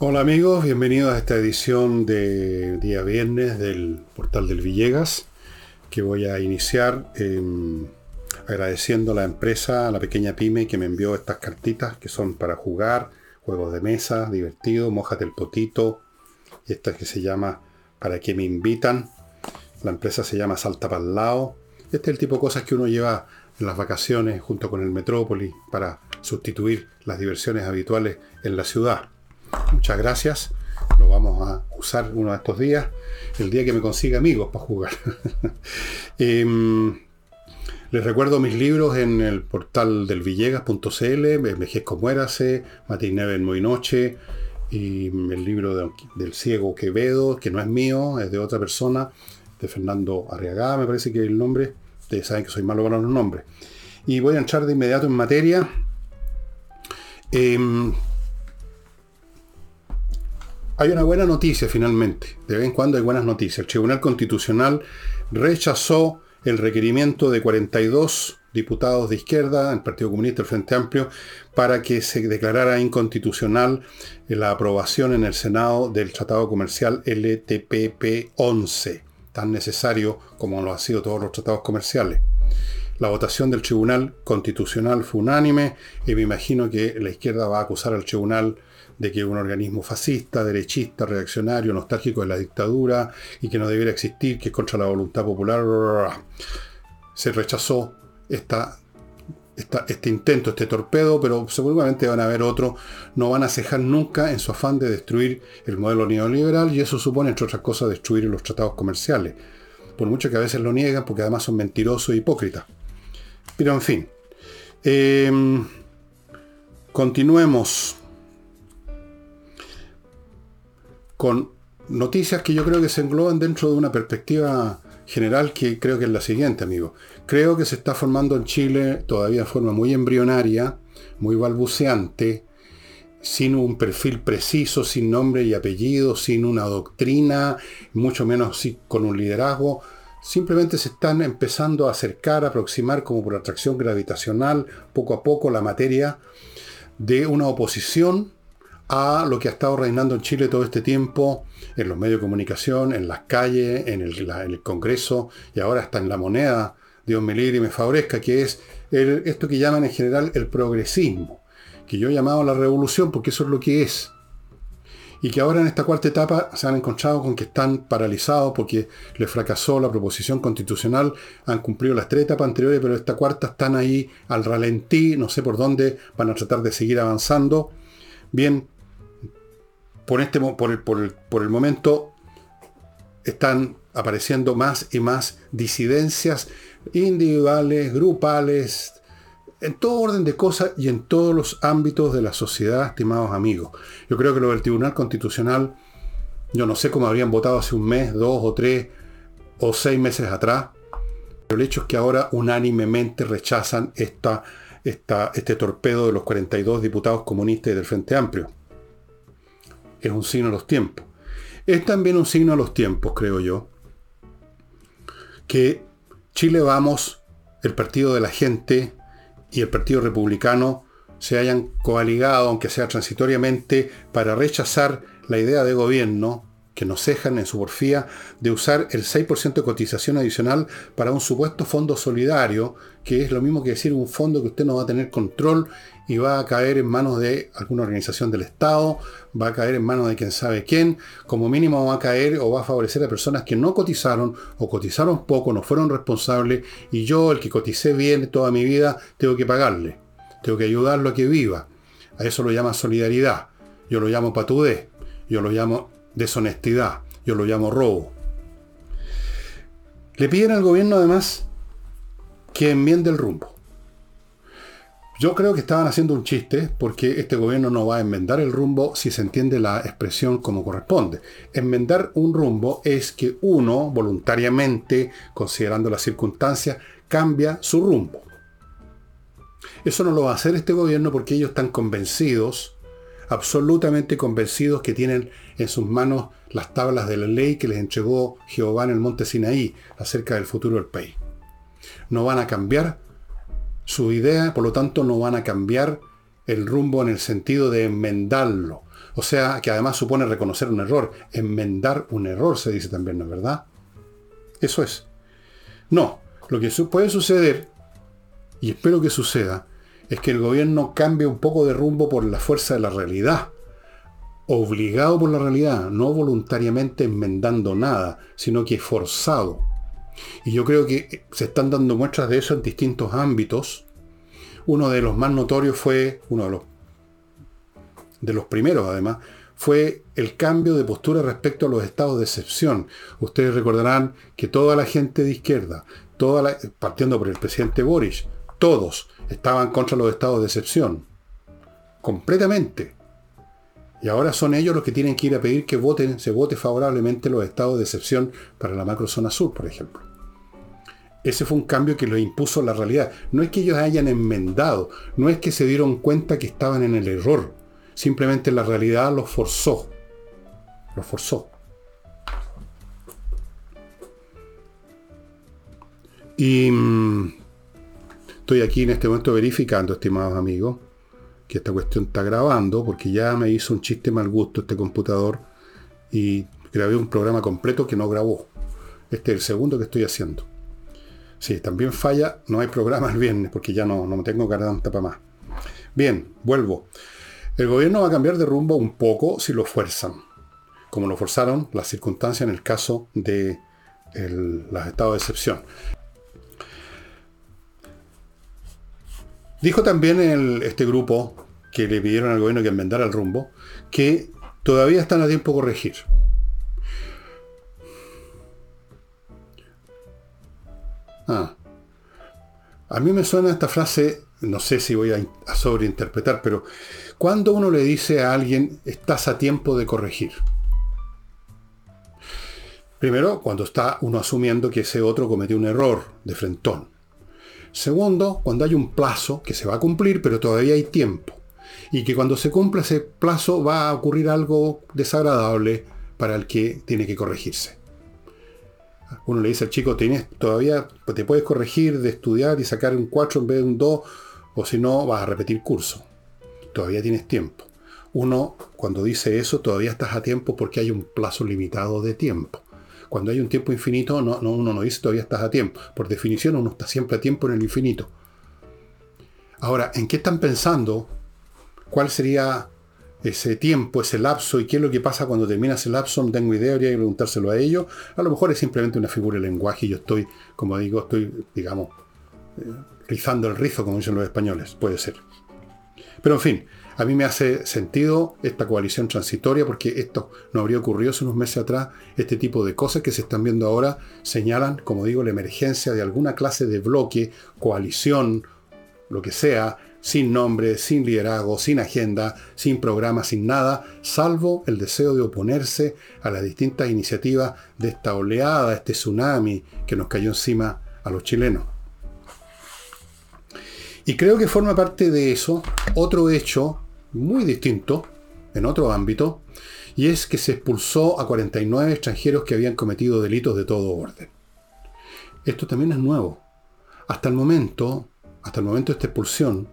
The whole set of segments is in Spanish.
Hola amigos, bienvenidos a esta edición de día viernes del portal del Villegas, que voy a iniciar em, agradeciendo a la empresa, a la pequeña pyme que me envió estas cartitas que son para jugar, juegos de mesa, divertido, mojate el potito, y esta que se llama ¿Para qué me invitan? La empresa se llama Salta para lado. Este es el tipo de cosas que uno lleva en las vacaciones junto con el Metrópoli para sustituir las diversiones habituales en la ciudad. Muchas gracias. Lo vamos a usar uno de estos días. El día que me consiga amigos para jugar. Em, les recuerdo mis libros en el portal del villegas.cl, Envejezco Muérase, Matiné en Muy Noche, y el libro del ciego Quevedo, que no es mío, es de otra persona, de Fernando Arriagá, me parece que el nombre. Ustedes saben que soy malo con los nombres. Y voy a entrar de inmediato en materia. Em, hay una buena noticia finalmente. De vez en cuando hay buenas noticias. El Tribunal Constitucional rechazó el requerimiento de 42 diputados de izquierda, el Partido Comunista, el Frente Amplio, para que se declarara inconstitucional la aprobación en el Senado del Tratado Comercial LTPP-11, tan necesario como lo han sido todos los tratados comerciales. La votación del Tribunal Constitucional fue unánime y me imagino que la izquierda va a acusar al Tribunal de que es un organismo fascista, derechista, reaccionario, nostálgico de la dictadura y que no debiera existir, que es contra la voluntad popular. Se rechazó esta, este intento, este torpedo, pero seguramente van a haber otro. No van a cejar nunca en su afán de destruir el modelo neoliberal y eso supone, entre otras cosas, destruir los tratados comerciales. Por mucho que a veces lo niegan, porque además son mentirosos e hipócritas. Pero en fin. Em, continuemos con noticias que yo creo que se engloban dentro de una perspectiva general que creo que es la siguiente, amigo. Creo que se está formando en Chile todavía de forma muy embrionaria, muy balbuceante, sin un perfil preciso, sin nombre y apellido, sin una doctrina, mucho menos con un liderazgo. Simplemente se están empezando a acercar, a aproximar como por atracción gravitacional, poco a poco, la materia de una oposición a lo que ha estado reinando en Chile todo este tiempo, en los medios de comunicación, en las calles, en el, Congreso y ahora está en la moneda, Dios me libre y me favorezca, que es esto que llaman en general el progresismo, que yo he llamado la revolución porque eso es lo que es. Y que ahora en esta cuarta etapa se han encontrado con que están paralizados porque les fracasó la proposición constitucional, han cumplido las tres etapas anteriores, pero esta cuarta están ahí al ralentí, no sé por dónde van a tratar de seguir avanzando. Bien, por, este, por, el, por, el, momento están apareciendo más y más disidencias individuales, grupales, en todo orden de cosas y en todos los ámbitos de la sociedad, estimados amigos. Yo creo que lo del Tribunal Constitucional, yo no sé cómo habrían votado hace un mes, dos o tres o seis meses atrás, pero el hecho es que ahora unánimemente rechazan esta, esta, este torpedo de los 42 diputados comunistas del Frente Amplio es un signo de los tiempos. Es también un signo de los tiempos, creo yo, que Chile Vamos, el Partido de la Gente y el Partido Republicano se hayan coaligado, aunque sea transitoriamente, para rechazar la idea de gobierno que nos cejan en su porfía de usar el 6% de cotización adicional para un supuesto fondo solidario, que es lo mismo que decir un fondo que usted no va a tener control y va a caer en manos de alguna organización del Estado, va a caer en manos de quien sabe quién, como mínimo va a caer o va a favorecer a personas que no cotizaron o cotizaron poco, no fueron responsables y yo, el que coticé bien toda mi vida, tengo que pagarle, tengo que ayudarlo a que viva. A eso lo llama solidaridad, yo lo llamo patudez, yo lo llamo deshonestidad, yo lo llamo robo. Le piden al gobierno además que enmiende el rumbo. Yo creo que estaban haciendo un chiste porque este gobierno no va a enmendar el rumbo si se entiende la expresión como corresponde. Enmendar un rumbo es que uno, voluntariamente, considerando las circunstancias, cambia su rumbo. Eso no lo va a hacer este gobierno porque ellos están convencidos absolutamente convencidos que tienen en sus manos las tablas de la ley que les entregó Jehová en el monte Sinaí acerca del futuro del país. No van a cambiar su idea, por lo tanto no van a cambiar el rumbo en el sentido de enmendarlo. O sea, que además supone reconocer un error. Enmendar un error se dice también, ¿no es verdad? Eso es. No, lo que puede suceder, y espero que suceda, es que el gobierno cambie un poco de rumbo por la fuerza de la realidad. Obligado por la realidad, no voluntariamente enmendando nada, sino que forzado. Y yo creo que se están dando muestras de eso en distintos ámbitos. Uno de los más notorios fue, uno de los, de los primeros además, fue el cambio de postura respecto a los estados de excepción. Ustedes recordarán que toda la gente de izquierda, toda partiendo por el presidente Boris, todos estaban contra los estados de excepción. Completamente. Y ahora son ellos los que tienen que ir a pedir que voten, se vote favorablemente los estados de excepción para la macrozona sur, por ejemplo. Ese fue un cambio que lo impuso la realidad. No es que ellos hayan enmendado, no es que se dieron cuenta que estaban en el error. Simplemente la realidad los forzó. Los forzó. Y mm, estoy aquí en este momento verificando, estimados amigos, que esta cuestión está grabando, porque ya me hizo un chiste mal gusto este computador y grabé un programa completo que no grabó. Este es el segundo que estoy haciendo. Sí, también falla, no hay programa el viernes, porque ya no, no me tengo garganta para más. Bien, vuelvo. El gobierno va a cambiar de rumbo un poco si lo fuerzan, como lo forzaron las circunstancias en el caso de los estados de excepción. Dijo también este grupo que le pidieron al gobierno que enmendara el rumbo, que todavía están a tiempo de corregir. Ah. A mí me suena esta frase, no sé si voy a sobreinterpretar, pero cuando uno le dice a alguien, estás a tiempo de corregir? Primero, cuando está uno asumiendo que ese otro cometió un error de frentón. Segundo, cuando hay un plazo que se va a cumplir, pero todavía hay tiempo. Y que cuando se cumpla ese plazo va a ocurrir algo desagradable para el que tiene que corregirse. Uno le dice al chico, tienes todavía, te puedes corregir de estudiar y sacar un 4 en vez de un 2, o si no, vas a repetir curso todavía tienes tiempo. Uno, cuando dice eso, todavía estás a tiempo porque hay un plazo limitado de tiempo. Cuando hay un tiempo infinito, no, uno no dice todavía estás a tiempo. Por definición, uno está siempre a tiempo en el infinito. Ahora, ¿en qué están pensando? ¿Cuál sería ese tiempo, ese lapso y qué es lo que pasa cuando termina ese lapso? No tengo idea, habría que preguntárselo a ellos. A lo mejor es simplemente una figura de lenguaje y yo estoy, como digo, estoy, digamos, eh, rizando el rizo, como dicen los españoles. Puede ser. Pero en fin, a mí me hace sentido esta coalición transitoria porque esto no habría ocurrido hace unos meses atrás. Este tipo de cosas que se están viendo ahora señalan, como digo, la emergencia de alguna clase de bloque, coalición, lo que sea, sin nombre, sin liderazgo, sin agenda, sin programa, sin nada, salvo el deseo de oponerse a las distintas iniciativas de esta oleada, este tsunami que nos cayó encima a los chilenos. Y creo que forma parte de eso otro hecho muy distinto, en otro ámbito, y es que se expulsó a 49 extranjeros que habían cometido delitos de todo orden. Esto también es nuevo. Hasta el momento, hasta el momento de esta expulsión,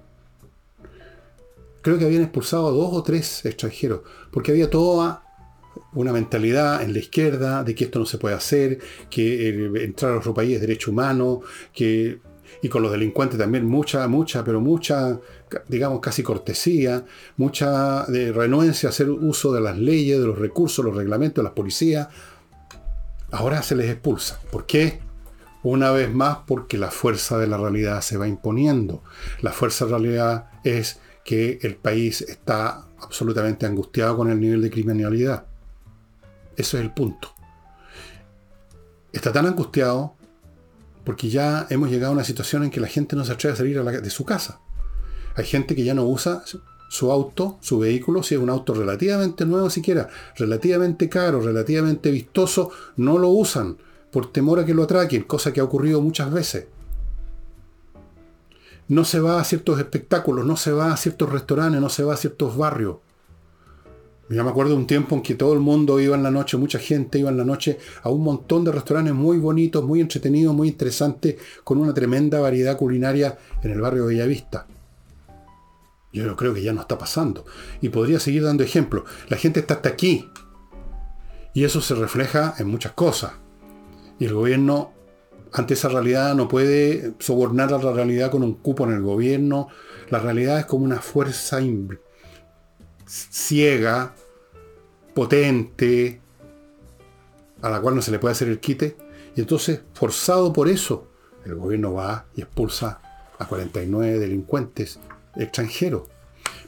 creo que habían expulsado a dos o tres extranjeros, porque había toda una mentalidad en la izquierda de que esto no se puede hacer, que entrar a otro país es derecho humano, que y con los delincuentes también mucha, mucha, pero mucha, digamos, casi cortesía, mucha de renuencia a hacer uso de las leyes, de los recursos, los reglamentos las policías. Ahora se les expulsa. ¿Por qué? Una vez más porque la fuerza de la realidad se va imponiendo. La fuerza de la realidad es que el país está absolutamente angustiado con el nivel de criminalidad. Eso es el punto. Está tan angustiado porque ya hemos llegado a una situación en que la gente no se atreve a salir de su casa. Hay gente que ya no usa su auto, su vehículo, si es un auto relativamente nuevo siquiera, relativamente caro, relativamente vistoso, no lo usan por temor a que lo atraquen, cosa que ha ocurrido muchas veces. No se va a ciertos espectáculos, no se va a ciertos restaurantes, no se va a ciertos barrios. Yo me acuerdo de un tiempo en que todo el mundo iba en la noche, mucha gente iba en la noche a un montón de restaurantes muy bonitos, muy entretenidos, muy interesantes, con una tremenda variedad culinaria en el barrio de Bellavista. Yo creo que ya no está pasando. Y podría seguir dando ejemplos. La gente está hasta aquí. Y eso se refleja en muchas cosas. Y el gobierno, ante esa realidad, no puede sobornar a la realidad con un cupo en el gobierno. La realidad es como una fuerza ciega, potente, a la cual no se le puede hacer el quite. Y entonces, forzado por eso, el gobierno va y expulsa a 49 delincuentes extranjeros.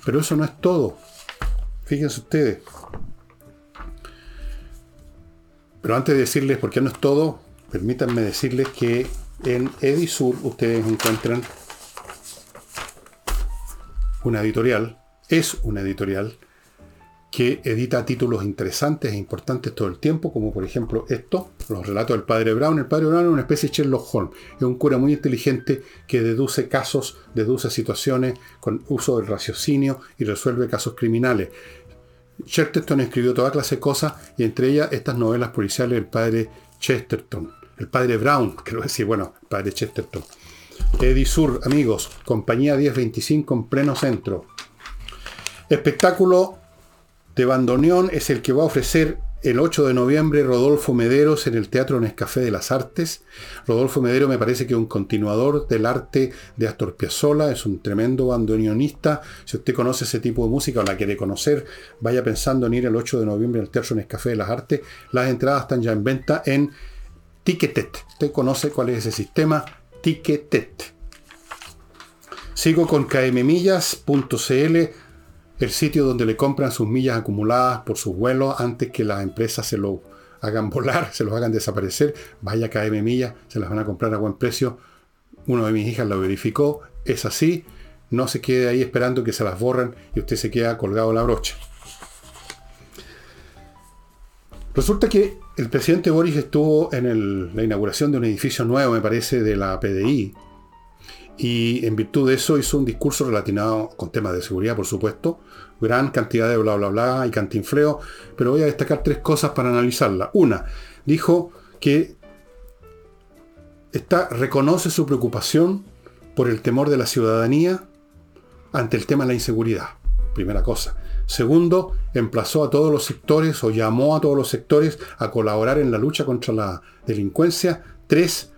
Pero eso no es todo. Fíjense ustedes. Pero antes de decirles por qué no es todo, permítanme decirles que en Edisur ustedes encuentran una editorial es una editorial que edita títulos interesantes e importantes todo el tiempo, como por ejemplo esto, los relatos del padre Brown. El padre Brown es una especie de Sherlock Holmes, es un cura muy inteligente que deduce casos, deduce situaciones con uso del raciocinio y resuelve casos criminales. Chesterton escribió toda clase de cosas y entre ellas estas novelas policiales del padre Chesterton, el padre Brown, quiero decir, bueno, padre Chesterton. Edisur, amigos, compañía 1025 en pleno centro. Espectáculo de bandoneón es el que va a ofrecer el 8 de noviembre Rodolfo Mederos en el Teatro Nescafé de las Artes. Rodolfo Medero me parece que es un continuador del arte de Astor Piazzolla, es un tremendo bandoneonista. Si usted conoce ese tipo de música o la quiere conocer, vaya pensando en ir el 8 de noviembre al Teatro Nescafé de las Artes. Las entradas están ya en venta en Ticketet. Usted conoce cuál es ese sistema, Ticketet. Sigo con kmmillas.cl el sitio donde le compran sus millas acumuladas por sus vuelos antes que las empresas se lo hagan volar, se los hagan desaparecer. Vaya KM Millas, se las van a comprar a buen precio. Uno de mis hijas lo verificó, es así. No se quede ahí esperando que se las borren y usted se queda colgado la brocha. Resulta que el presidente Boris estuvo en la inauguración de un edificio nuevo, me parece, de la PDI, y en virtud de eso hizo un discurso relacionado con temas de seguridad, por supuesto, gran cantidad de bla bla bla y cantinfleo, pero voy a destacar tres cosas para analizarla. Una, dijo que está, reconoce su preocupación por el temor de la ciudadanía ante el tema de la inseguridad. Primera cosa. Segundo, emplazó a todos los sectores o llamó a todos los sectores a colaborar en la lucha contra la delincuencia. Tres,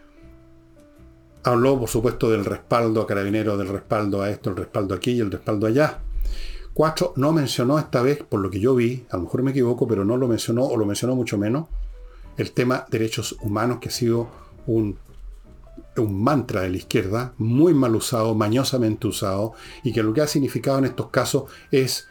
Habló, por supuesto, del respaldo a carabineros, del respaldo a esto, el respaldo aquí y el respaldo allá. Cuatro, no mencionó esta vez, por lo que yo vi, a lo mejor me equivoco, pero no lo mencionó, o lo mencionó mucho menos, el tema derechos humanos, que ha sido un, un mantra de la izquierda, muy mal usado, mañosamente usado, y que lo que ha significado en estos casos es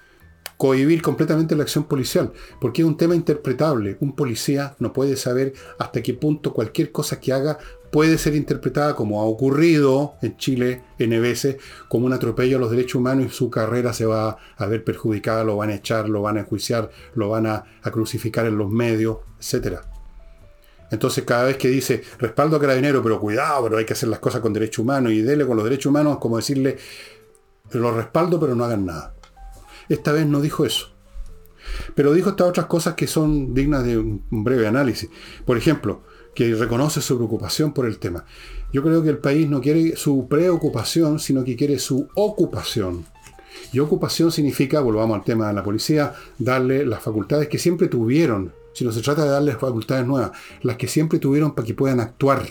cohibir completamente la acción policial, porque es un tema interpretable. Un policía no puede saber hasta qué punto cualquier cosa que haga puede ser interpretada como ha ocurrido en Chile N veces como un atropello a los derechos humanos y su carrera se va a ver perjudicada, lo van a echar, lo van a enjuiciar, lo van a, crucificar en los medios, etc. Entonces cada vez que dice respaldo a carabinero, pero cuidado, pero hay que hacer las cosas con derechos humanos y dele con los derechos humanos, como decirle, los respaldo pero no hagan nada. Esta vez no dijo eso. Pero dijo estas otras cosas que son dignas de un breve análisis. Por ejemplo, que reconoce su preocupación por el tema. Yo creo que el país no quiere su preocupación, sino que quiere su ocupación. Y ocupación significa, volvamos al tema de la policía, darle las facultades que siempre tuvieron, si no se trata de darles facultades nuevas, las que siempre tuvieron para que puedan actuar,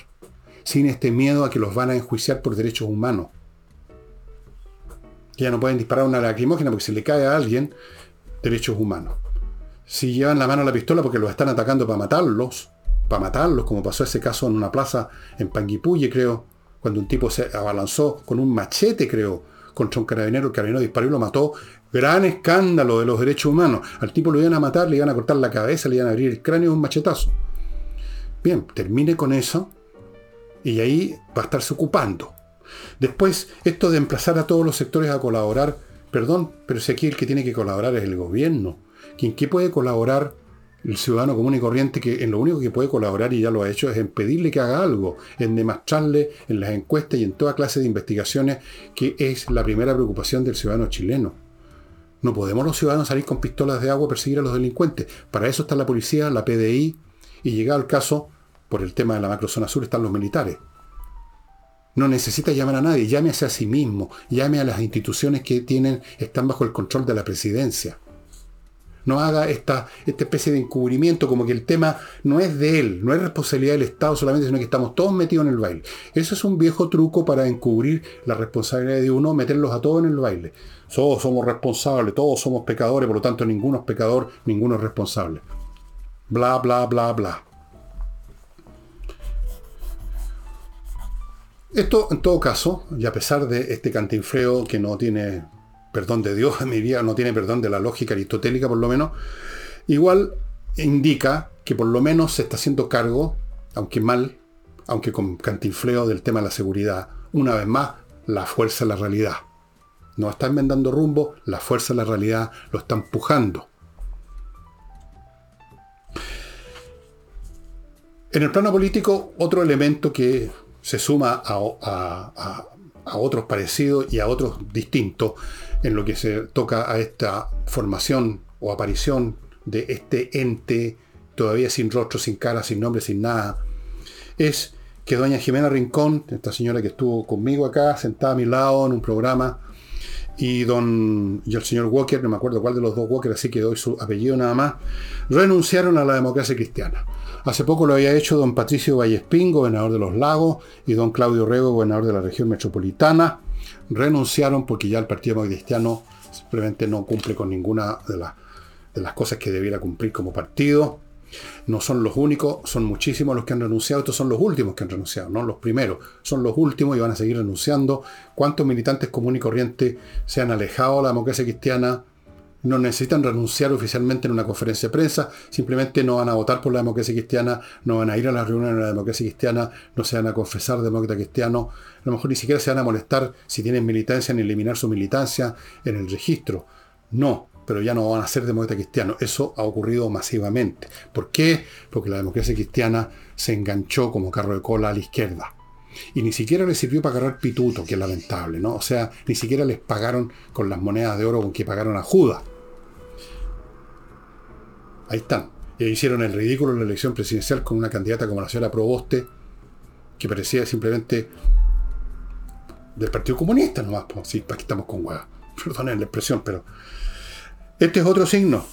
sin este miedo a que los van a enjuiciar por derechos humanos. ya no pueden disparar una lacrimógena porque si le cae a alguien, derechos humanos. Si llevan la mano a la pistola porque los están atacando para matarlos, para matarlos, como pasó ese caso en una plaza en Panguipulli, creo, cuando un tipo se abalanzó con un machete, creo, contra un carabinero, el carabinero disparó y lo mató. Gran escándalo de los derechos humanos. Al tipo lo iban a matar, le iban a cortar la cabeza, le iban a abrir el cráneo un machetazo. Bien, termine con eso y ahí va a estarse ocupando. Después, esto de emplazar a todos los sectores a colaborar, perdón, pero si aquí el que tiene que colaborar es el gobierno. ¿Quién que puede colaborar el ciudadano común y corriente que en lo único que puede colaborar y ya lo ha hecho es en pedirle que haga algo, en demostrarle en las encuestas y en toda clase de investigaciones que es la primera preocupación del ciudadano chileno. No podemos los ciudadanos salir con pistolas de agua a perseguir a los delincuentes. Para eso está la policía, la PDI y llegado el caso, por el tema de la macrozona sur, están los militares. No necesita llamar a nadie, llámese a sí mismo, llame a las instituciones que tienen, están bajo el control de la presidencia no haga esta, esta especie de encubrimiento, como que el tema no es de él, no es responsabilidad del Estado solamente, sino que estamos todos metidos en el baile. Eso es un viejo truco para encubrir la responsabilidad de uno, meterlos a todos en el baile. Todos somos responsables, todos somos pecadores, por lo tanto ninguno es pecador, ninguno es responsable. Bla, bla, bla, bla. Esto, en todo caso, y a pesar de este cantinfreo que no tiene perdón de Dios, me diría, no tiene perdón de la lógica aristotélica por lo menos, igual indica que por lo menos se está haciendo cargo, aunque mal, aunque con cantinfleo del tema de la seguridad, una vez más, la fuerza de la realidad. No está enmendando rumbo, la fuerza de la realidad lo está empujando. En el plano político, otro elemento que se suma a, otros parecidos y a otros distintos en lo que se toca a esta formación o aparición de este ente todavía sin rostro, sin cara, sin nombre, sin nada, es que doña Jimena Rincón, esta señora que estuvo conmigo acá, sentada a mi lado en un programa, y don y el señor Walker, no me acuerdo cuál de los dos Walker, así que doy su apellido nada más, renunciaron a la democracia cristiana. Hace poco lo había hecho don Patricio Vallespín, gobernador de los lagos, y don Claudio Rego, gobernador de la región metropolitana renunciaron porque ya el Partido Cristiano simplemente no cumple con ninguna de, de las cosas que debiera cumplir como partido. No son los únicos, son muchísimos los que han renunciado. Estos son los últimos que han renunciado, no los primeros. Son los últimos y van a seguir renunciando. ¿Cuántos militantes comunes y corrientes se han alejado de la democracia cristiana? No necesitan renunciar oficialmente en una conferencia de prensa, simplemente no van a votar por la democracia cristiana, no van a ir a las reuniones de la democracia cristiana, no se van a confesar demócrata cristiano, a lo mejor ni siquiera se van a molestar si tienen militancia ni eliminar su militancia en el registro. No, pero ya no van a ser demócrata cristiano. Eso ha ocurrido masivamente. ¿Por qué? Porque la democracia cristiana se enganchó como carro de cola a la izquierda. Y ni siquiera les sirvió para agarrar pituto, que es lamentable, ¿no? O sea, ni siquiera les pagaron con las monedas de oro con que pagaron a Judas. Ahí están. Y hicieron el ridículo en la elección presidencial con una candidata como la señora Proboste, que parecía simplemente del Partido Comunista nomás. Pues, sí, aquí estamos con hueá. Perdonen la expresión, pero. Este es otro signo.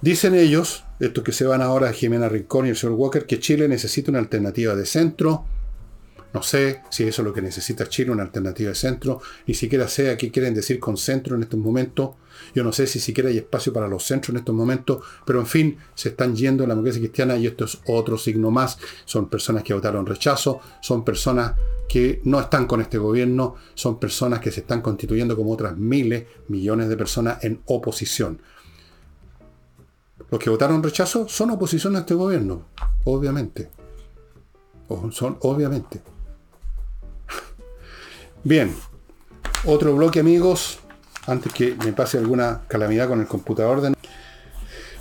Dicen ellos, estos que se van ahora Jimena Rincón y el señor Walker, que Chile necesita una alternativa de centro no sé si eso es lo que necesita Chile, una alternativa de centro. Ni siquiera sé a qué quieren decir con centro en estos momentos. Yo no sé si siquiera hay espacio para los centros en estos momentos. Pero en fin, se están yendo en la democracia cristiana y esto es otro signo más. Son personas que votaron rechazo. Son personas que no están con este gobierno. Son personas que se están constituyendo como otras miles, millones de personas en oposición. Los que votaron rechazo son oposición a este gobierno. Obviamente. son obviamente. Bien, otro bloque amigos, antes que me pase alguna calamidad con el computador. De...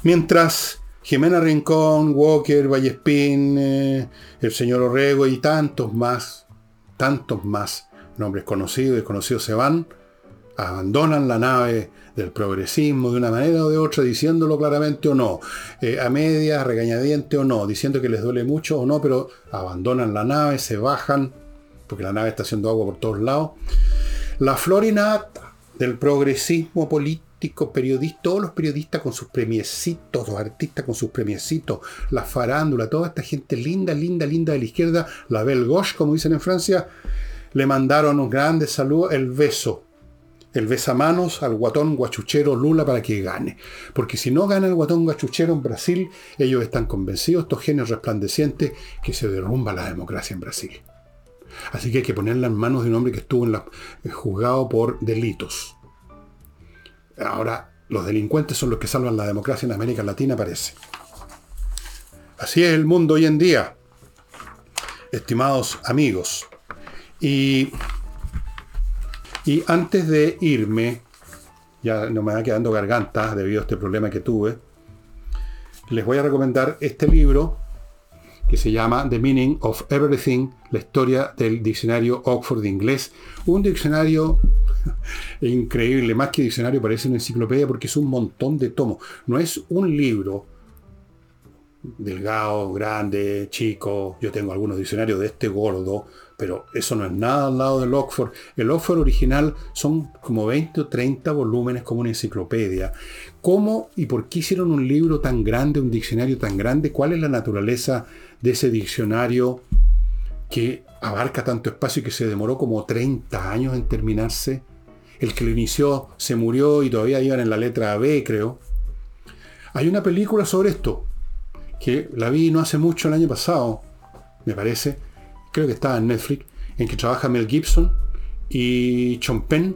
Mientras Jimena Rincón, Walker, Vallespín, eh, el señor Orrego y tantos más, tantos más nombres conocidos y desconocidos se van, abandonan la nave del progresismo de una manera o de otra, diciéndolo claramente o no, eh, a media, regañadiente o no, diciendo que les duele mucho o no, pero abandonan la nave, se bajan porque la nave está haciendo agua por todos lados. La florinata del progresismo político, periodista, todos los periodistas con sus premiecitos, los artistas con sus premiecitos, la farándula, toda esta gente linda, linda, linda de la izquierda, la belle gauche, como dicen en Francia, le mandaron un grande saludo, el beso. El besamanos al guatón guachuchero Lula para que gane. Porque si no gana el guatón guachuchero en Brasil, ellos están convencidos, estos genios resplandecientes, que se derrumba la democracia en Brasil. Así que hay que ponerla en manos de un hombre que estuvo en la, eh, juzgado por delitos. Ahora, los delincuentes son los que salvan la democracia en América Latina, parece. Así es el mundo hoy en día, estimados amigos. Y, y antes de irme, ya no me va quedando garganta debido a este problema que tuve, les voy a recomendar este libro que se llama The Meaning of Everything, la historia del diccionario Oxford de inglés. Un diccionario increíble, más que diccionario parece una enciclopedia porque es un montón de tomos. No es un libro delgado, grande, chico. Yo tengo algunos diccionarios de este gordo, pero eso no es nada al lado del Oxford. El Oxford original son como 20 o 30 volúmenes como una enciclopedia. ¿Cómo y por qué hicieron un libro tan grande, un diccionario tan grande? ¿Cuál es la naturaleza de ese diccionario que abarca tanto espacio y que se demoró como 30 años en terminarse? El que lo inició se murió y todavía iban en la letra B, creo. Hay una película sobre esto, que la vi no hace mucho el año pasado, me parece, creo que estaba en Netflix, en que trabaja Mel Gibson y Penn.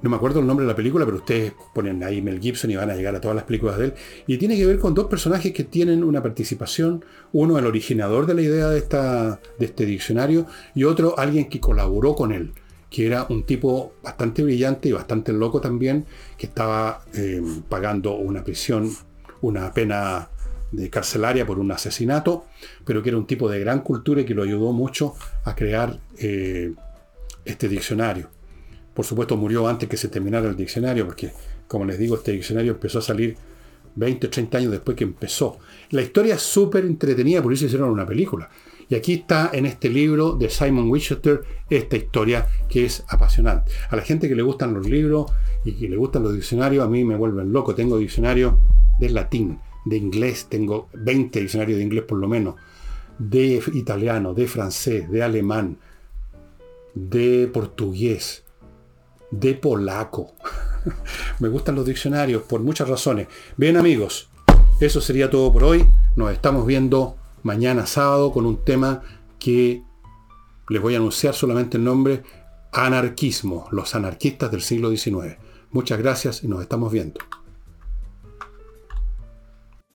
No me acuerdo el nombre de la película, pero ustedes ponen ahí Mel Gibson y van a llegar a todas las películas de él. Y tiene que ver con dos personajes que tienen una participación. Uno, el originador de la idea de, esta, de este diccionario, y otro, alguien que colaboró con él, que era un tipo bastante brillante y bastante loco también, que estaba eh, pagando una prisión, una pena de carcelaria por un asesinato, pero que era un tipo de gran cultura y que lo ayudó mucho a crear eh, este diccionario. Por supuesto murió antes que se terminara el diccionario, porque como les digo, este diccionario empezó a salir 20 o 30 años después que empezó. La historia es súper entretenida, por eso hicieron una película. Y aquí está en este libro de Simon Winchester esta historia que es apasionante. A la gente que le gustan los libros y que le gustan los diccionarios, a mí me vuelven loco. Tengo diccionario de latín, de inglés, tengo 20 diccionarios de inglés por lo menos, de italiano, de francés, de alemán, de portugués, de polaco. Me gustan los diccionarios por muchas razones. Bien amigos, eso sería todo por hoy. Nos estamos viendo mañana sábado con un tema que les voy a anunciar solamente el nombre, anarquismo, los anarquistas del siglo XIX. Muchas gracias y nos estamos viendo.